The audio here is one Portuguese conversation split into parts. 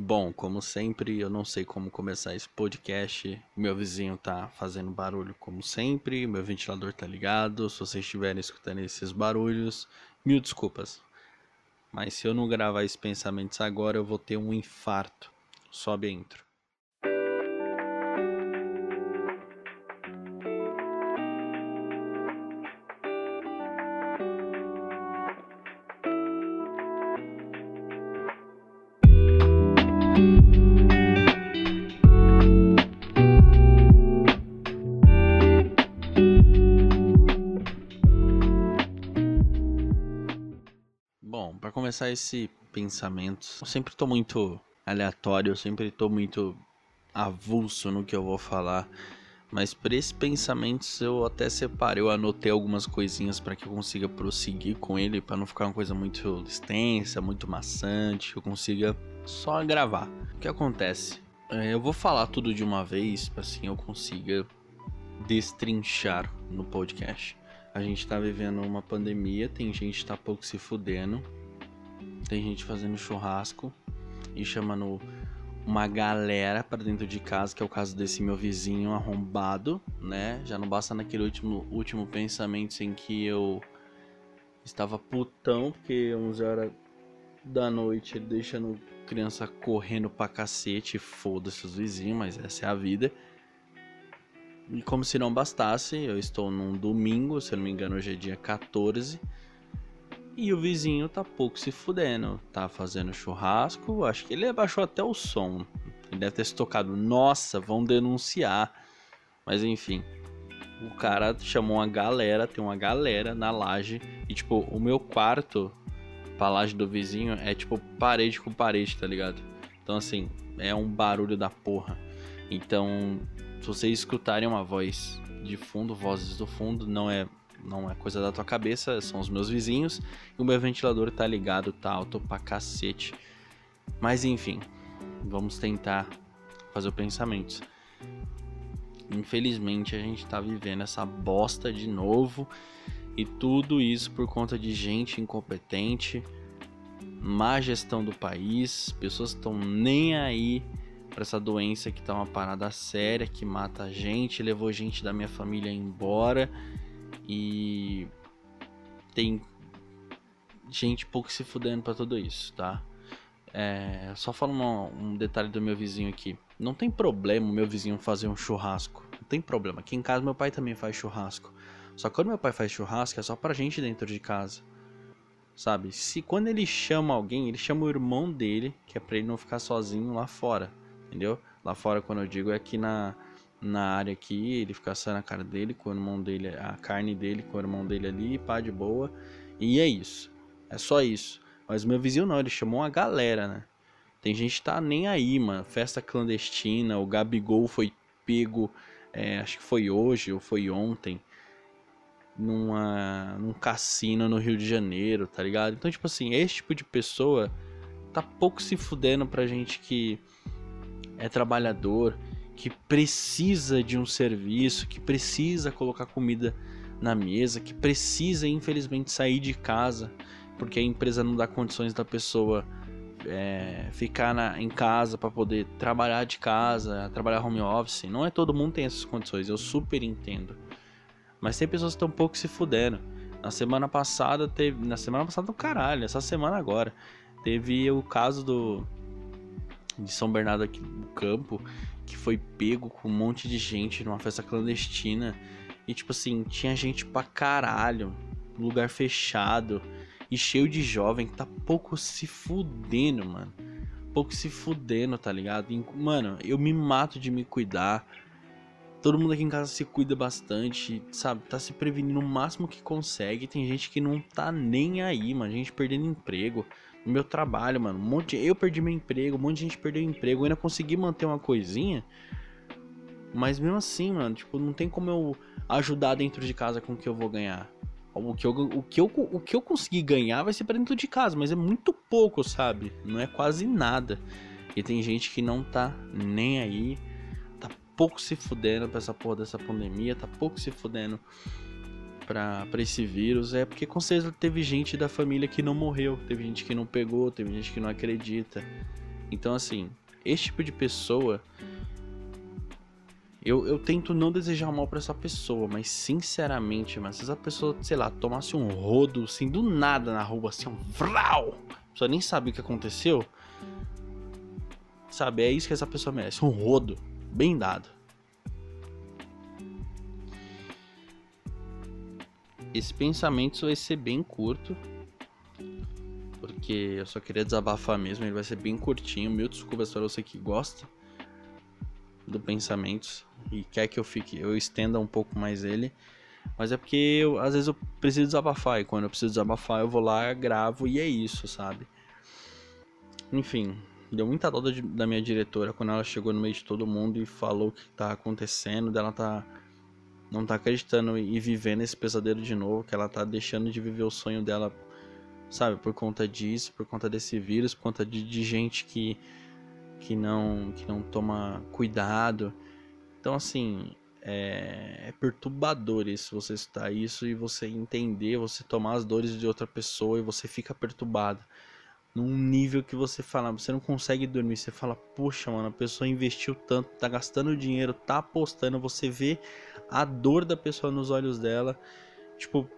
Bom, como sempre, eu não sei como começar esse podcast. Meu vizinho tá fazendo barulho como sempre, meu ventilador tá ligado. Se vocês estiverem escutando esses barulhos, mil desculpas. Mas se eu não gravar esses pensamentos agora, eu vou ter um infarto. Sobe a intro. Começar esse pensamento, eu sempre tô muito aleatório, eu sempre tô muito avulso no que eu vou falar. Mas para esses pensamentos eu até separei, eu anotei algumas coisinhas para que eu consiga prosseguir com ele, para não ficar uma coisa muito extensa, muito maçante, que eu consiga só gravar. O que acontece? É, eu vou falar tudo de uma vez, para assim eu consiga destrinchar no podcast. A gente tá vivendo uma pandemia, tem gente que tá pouco se fudendo, tem gente fazendo churrasco e chamando uma galera para dentro de casa, que é o caso desse meu vizinho arrombado, né? Já não basta naquele último, último pensamento em que eu estava putão, porque 11 horas da noite deixando criança correndo pra cacete, foda-se os vizinhos, mas essa é a vida. E como se não bastasse, eu estou num domingo, se eu não me engano, hoje é dia 14. E o vizinho tá pouco se fudendo. Tá fazendo churrasco. Acho que ele abaixou até o som. Ele deve ter se tocado. Nossa, vão denunciar. Mas enfim. O cara chamou uma galera. Tem uma galera na laje. E tipo, o meu quarto pra laje do vizinho é tipo parede com parede, tá ligado? Então assim, é um barulho da porra. Então, se vocês escutarem uma voz de fundo, vozes do fundo, não é não é coisa da tua cabeça, são os meus vizinhos. E o meu ventilador tá ligado, tá alto pra cacete. Mas enfim, vamos tentar fazer o pensamento. Infelizmente a gente tá vivendo essa bosta de novo. E tudo isso por conta de gente incompetente, má gestão do país, pessoas estão nem aí para essa doença que tá uma parada séria, que mata a gente, levou gente da minha família embora e tem gente pouco se fudendo para tudo isso, tá? É, só falando um, um detalhe do meu vizinho aqui. Não tem problema o meu vizinho fazer um churrasco. Não tem problema. Aqui em casa meu pai também faz churrasco. Só que quando meu pai faz churrasco é só pra gente dentro de casa. Sabe? Se quando ele chama alguém, ele chama o irmão dele, que é pra ele não ficar sozinho lá fora. Entendeu? Lá fora, quando eu digo, é aqui na, na área aqui, ele fica assando a cara dele com o irmão dele, a carne dele com o irmão dele ali, pá de boa. E é isso. É só isso. Mas meu vizinho não, ele chamou uma galera, né? Tem gente que tá nem aí, mano. Festa clandestina, o Gabigol foi pego, é, acho que foi hoje ou foi ontem, numa, num cassino no Rio de Janeiro, tá ligado? Então, tipo assim, esse tipo de pessoa tá pouco se fudendo pra gente que é trabalhador, que precisa de um serviço, que precisa colocar comida na mesa, que precisa infelizmente sair de casa porque a empresa não dá condições da pessoa é, ficar na, em casa para poder trabalhar de casa, trabalhar home office. Não é todo mundo tem essas condições, eu super entendo. Mas tem pessoas que estão um pouco se fudendo. Na semana passada teve. Na semana passada do caralho, essa semana agora. Teve o caso do. De São Bernardo aqui do campo, que foi pego com um monte de gente numa festa clandestina. E tipo assim, tinha gente pra caralho. Lugar fechado. E cheio de jovem que tá pouco se fudendo, mano. Pouco se fudendo, tá ligado? E, mano, eu me mato de me cuidar. Todo mundo aqui em casa se cuida bastante, sabe? Tá se prevenindo o máximo que consegue. Tem gente que não tá nem aí, mano. Gente perdendo emprego. Meu trabalho, mano. Um monte. Eu perdi meu emprego, um monte de gente perdeu emprego. Eu ainda consegui manter uma coisinha. Mas mesmo assim, mano, tipo, não tem como eu ajudar dentro de casa com o que eu vou ganhar. O que, eu, o, que eu, o que eu conseguir ganhar vai ser pra dentro de casa, mas é muito pouco, sabe? Não é quase nada. E tem gente que não tá nem aí, tá pouco se fudendo pra essa porra dessa pandemia, tá pouco se fudendo pra esse vírus. É porque com certeza teve gente da família que não morreu, teve gente que não pegou, teve gente que não acredita. Então, assim, esse tipo de pessoa. Eu, eu tento não desejar mal para essa pessoa, mas sinceramente, mas se essa pessoa, sei lá, tomasse um rodo assim do nada na rua, assim, um vral, a pessoa nem sabe o que aconteceu, sabe? É isso que essa pessoa merece, um rodo bem dado. Esse pensamento vai ser bem curto, porque eu só queria desabafar mesmo, ele vai ser bem curtinho. Mil desculpas para você que gosta do pensamento e quer que eu fique, eu estenda um pouco mais ele. Mas é porque eu, às vezes eu preciso desabafar e quando eu preciso desabafar eu vou lá, gravo e é isso, sabe? Enfim, deu muita dó da minha diretora quando ela chegou no meio de todo mundo e falou o que tá acontecendo, dela tá não tá acreditando e vivendo esse pesadelo de novo, que ela tá deixando de viver o sonho dela sabe? Por conta disso, por conta desse vírus, por conta de, de gente que, que, não, que não toma cuidado. Então, assim, é, é perturbador isso, você estar isso e você entender, você tomar as dores de outra pessoa e você fica perturbado. Num nível que você fala, você não consegue dormir, você fala, puxa, mano, a pessoa investiu tanto, tá gastando dinheiro, tá apostando, você vê a dor da pessoa nos olhos dela. Tipo,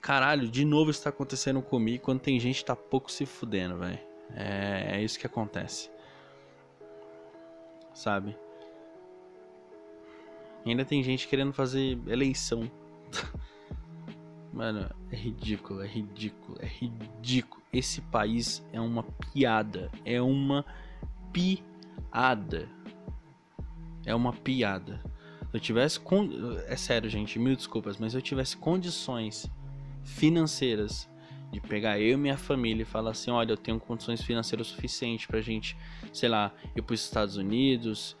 caralho, de novo isso tá acontecendo comigo quando tem gente tá pouco se fudendo, velho. É, é isso que acontece. Sabe? ainda tem gente querendo fazer eleição. Mano, é ridículo, é ridículo, é ridículo. Esse país é uma piada. É uma piada. É uma piada. Se eu tivesse. Con... É sério, gente, mil desculpas, mas se eu tivesse condições financeiras de pegar eu e minha família e falar assim, olha, eu tenho condições financeiras suficientes pra gente, sei lá, ir para os Estados Unidos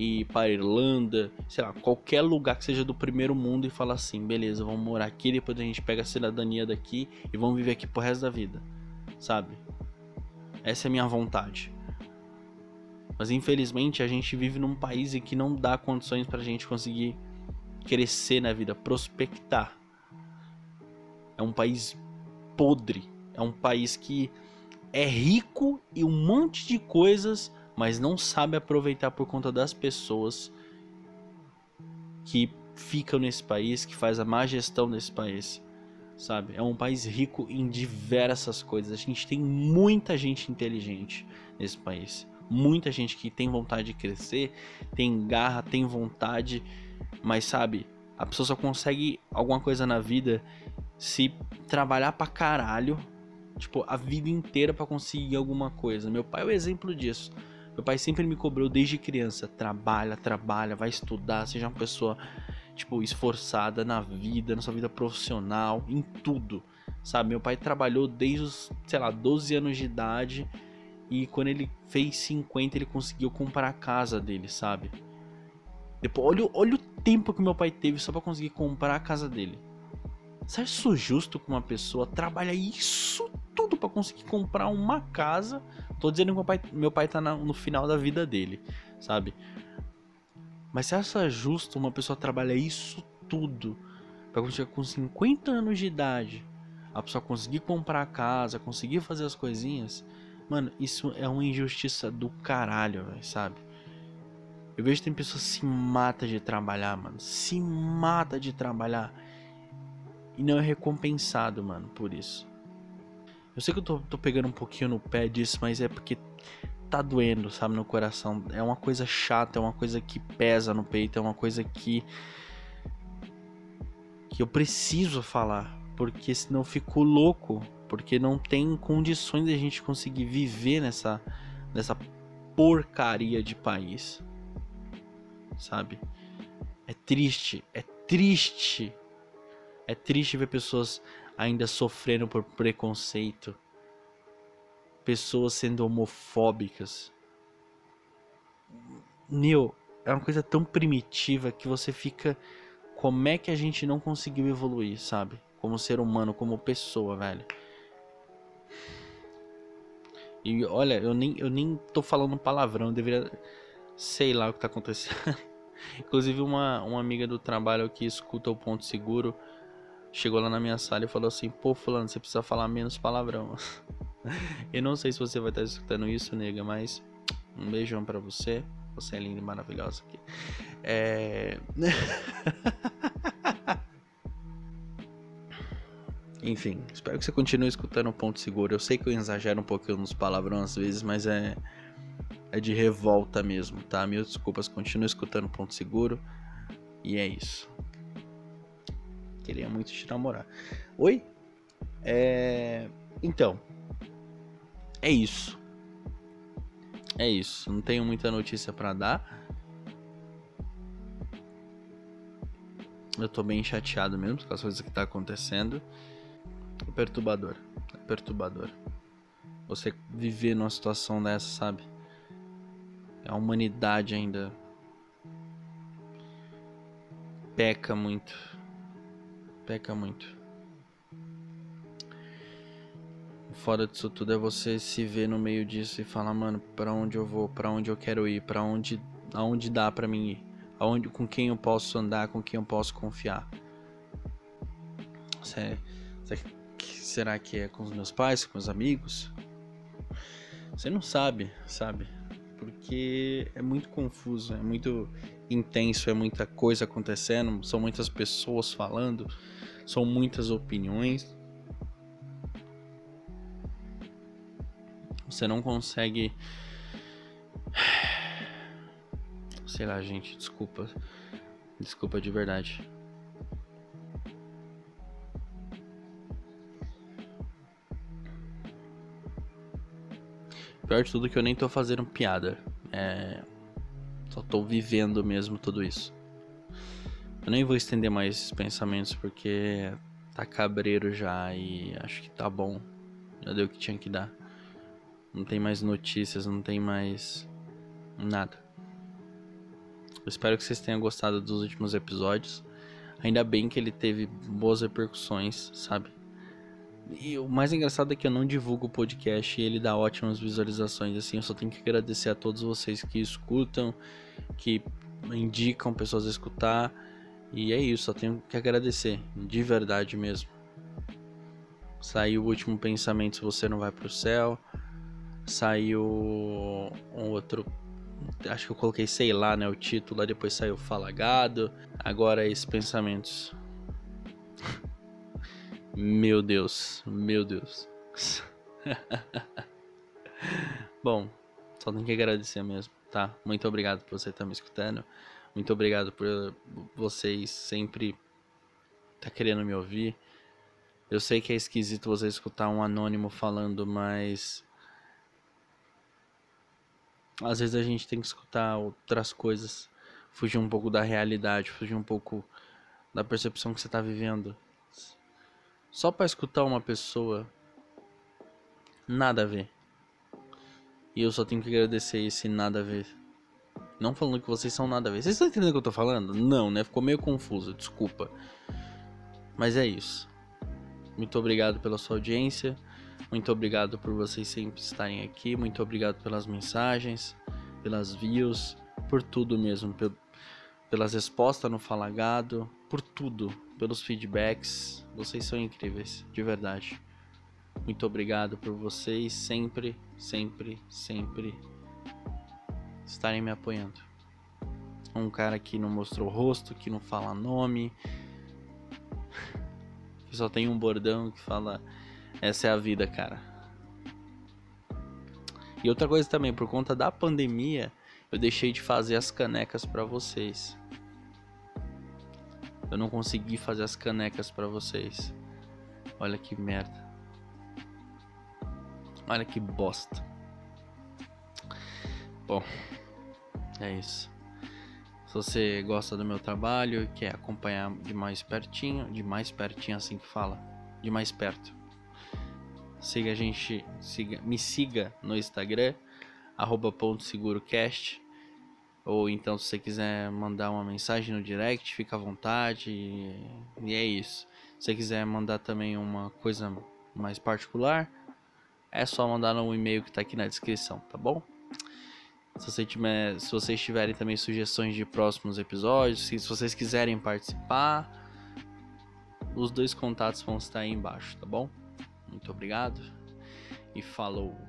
e para Irlanda, sei lá, qualquer lugar que seja do primeiro mundo e falar assim, beleza, vamos morar aqui, depois a gente pega a cidadania daqui e vamos viver aqui pro resto da vida, sabe? Essa é a minha vontade. Mas infelizmente a gente vive num país em que não dá condições pra gente conseguir crescer na vida, prospectar. É um país podre. É um país que é rico e um monte de coisas, mas não sabe aproveitar por conta das pessoas que ficam nesse país, que faz a má gestão desse país. Sabe? É um país rico em diversas coisas. A gente tem muita gente inteligente nesse país. Muita gente que tem vontade de crescer, tem garra, tem vontade, mas sabe, a pessoa só consegue alguma coisa na vida se trabalhar pra caralho, tipo, a vida inteira para conseguir alguma coisa. Meu pai é o exemplo disso. Meu pai sempre me cobrou desde criança: trabalha, trabalha, vai estudar, seja uma pessoa, tipo, esforçada na vida, na sua vida profissional, em tudo. Sabe? Meu pai trabalhou desde os, sei lá, 12 anos de idade. E quando ele fez 50, ele conseguiu comprar a casa dele, sabe? Depois, olha, olha o tempo que meu pai teve só para conseguir comprar a casa dele. Você acha isso justo que uma pessoa trabalha isso tudo para conseguir comprar uma casa? Tô dizendo que meu pai, meu pai tá no final da vida dele, sabe? Mas você acha justo uma pessoa trabalhar isso tudo para chegar com 50 anos de idade, a pessoa conseguir comprar a casa, conseguir fazer as coisinhas? Mano, isso é uma injustiça do caralho, véio, sabe? Eu vejo que tem pessoas que se mata de trabalhar, mano. Se mata de trabalhar e não é recompensado, mano, por isso. Eu sei que eu tô, tô pegando um pouquinho no pé disso, mas é porque tá doendo, sabe, no coração. É uma coisa chata, é uma coisa que pesa no peito, é uma coisa que. que eu preciso falar, porque senão eu fico louco, porque não tem condições de a gente conseguir viver nessa, nessa porcaria de país, sabe? É triste, é triste é triste ver pessoas ainda sofrendo por preconceito, pessoas sendo homofóbicas. Neil, é uma coisa tão primitiva que você fica. Como é que a gente não conseguiu evoluir, sabe? Como ser humano, como pessoa, velho. E olha, eu nem, eu nem tô falando palavrão, deveria. Sei lá o que tá acontecendo. Inclusive, uma, uma amiga do trabalho que escuta o Ponto Seguro chegou lá na minha sala e falou assim: pô, Fulano, você precisa falar menos palavrão. Eu não sei se você vai estar escutando isso, nega, mas um beijão para você. Você é linda e maravilhosa aqui. É... Enfim, espero que você continue escutando o Ponto Seguro. Eu sei que eu exagero um pouquinho nos palavrões às vezes, mas é é de revolta mesmo, tá? Mil desculpas, continue escutando o Ponto Seguro. E é isso. Queria muito te namorar. Oi? É... Então, é isso. É isso. Não tenho muita notícia para dar. Eu tô bem chateado mesmo com as coisas que tá acontecendo. É perturbador. É perturbador. Você viver numa situação dessa, sabe? A humanidade ainda peca muito. Peca muito. Fora disso tudo é você se ver no meio disso e falar, mano, para onde eu vou, para onde eu quero ir, para onde aonde dá para mim ir, aonde com quem eu posso andar, com quem eu posso confiar. será que é com os meus pais, com os amigos? Você não sabe, sabe? Porque é muito confuso, é muito intenso, é muita coisa acontecendo, são muitas pessoas falando, são muitas opiniões. Você não consegue. Sei lá, gente, desculpa. Desculpa de verdade. Pior de tudo é que eu nem tô fazendo piada. É... Só tô vivendo mesmo tudo isso. Eu nem vou estender mais esses pensamentos porque tá cabreiro já e acho que tá bom. Já deu o que tinha que dar. Não tem mais notícias, não tem mais nada. Eu espero que vocês tenham gostado dos últimos episódios. Ainda bem que ele teve boas repercussões, sabe? E o mais engraçado é que eu não divulgo o podcast e ele dá ótimas visualizações. Assim, eu só tenho que agradecer a todos vocês que escutam, que indicam pessoas a escutar. E é isso, só tenho que agradecer, de verdade mesmo. Saiu o último pensamento se você não vai pro céu. Saiu um outro. Acho que eu coloquei, sei lá, né? O título, depois saiu Falagado. Agora esses pensamentos. Meu Deus, meu Deus. Bom, só tenho que agradecer mesmo, tá? Muito obrigado por você estar me escutando. Muito obrigado por vocês sempre tá querendo me ouvir. Eu sei que é esquisito você escutar um anônimo falando, mas às vezes a gente tem que escutar outras coisas, fugir um pouco da realidade, fugir um pouco da percepção que você está vivendo. Só para escutar uma pessoa, nada a ver. E eu só tenho que agradecer esse nada a ver. Não falando que vocês são nada a ver. Vocês estão entendendo o que eu tô falando? Não, né? Ficou meio confuso, desculpa. Mas é isso. Muito obrigado pela sua audiência. Muito obrigado por vocês sempre estarem aqui. Muito obrigado pelas mensagens, pelas views, por tudo mesmo. Pelas respostas no Falagado, por tudo pelos feedbacks. Vocês são incríveis, de verdade. Muito obrigado por vocês sempre, sempre, sempre estarem me apoiando. Um cara que não mostrou rosto, que não fala nome, que só tem um bordão que fala: Essa é a vida, cara. E outra coisa também, por conta da pandemia, eu deixei de fazer as canecas para vocês. Eu não consegui fazer as canecas para vocês. Olha que merda. Olha que bosta. Bom, é isso. Se você gosta do meu trabalho e quer acompanhar de mais pertinho, de mais pertinho assim que fala, de mais perto. Siga a gente, siga, me siga no Instagram, segurocast. Ou então, se você quiser mandar uma mensagem no direct, fica à vontade. E é isso. Se você quiser mandar também uma coisa mais particular, é só mandar no e-mail que está aqui na descrição, tá bom? Se, você tiver, se vocês tiverem também sugestões de próximos episódios, se, se vocês quiserem participar, os dois contatos vão estar aí embaixo, tá bom? Muito obrigado. e falou.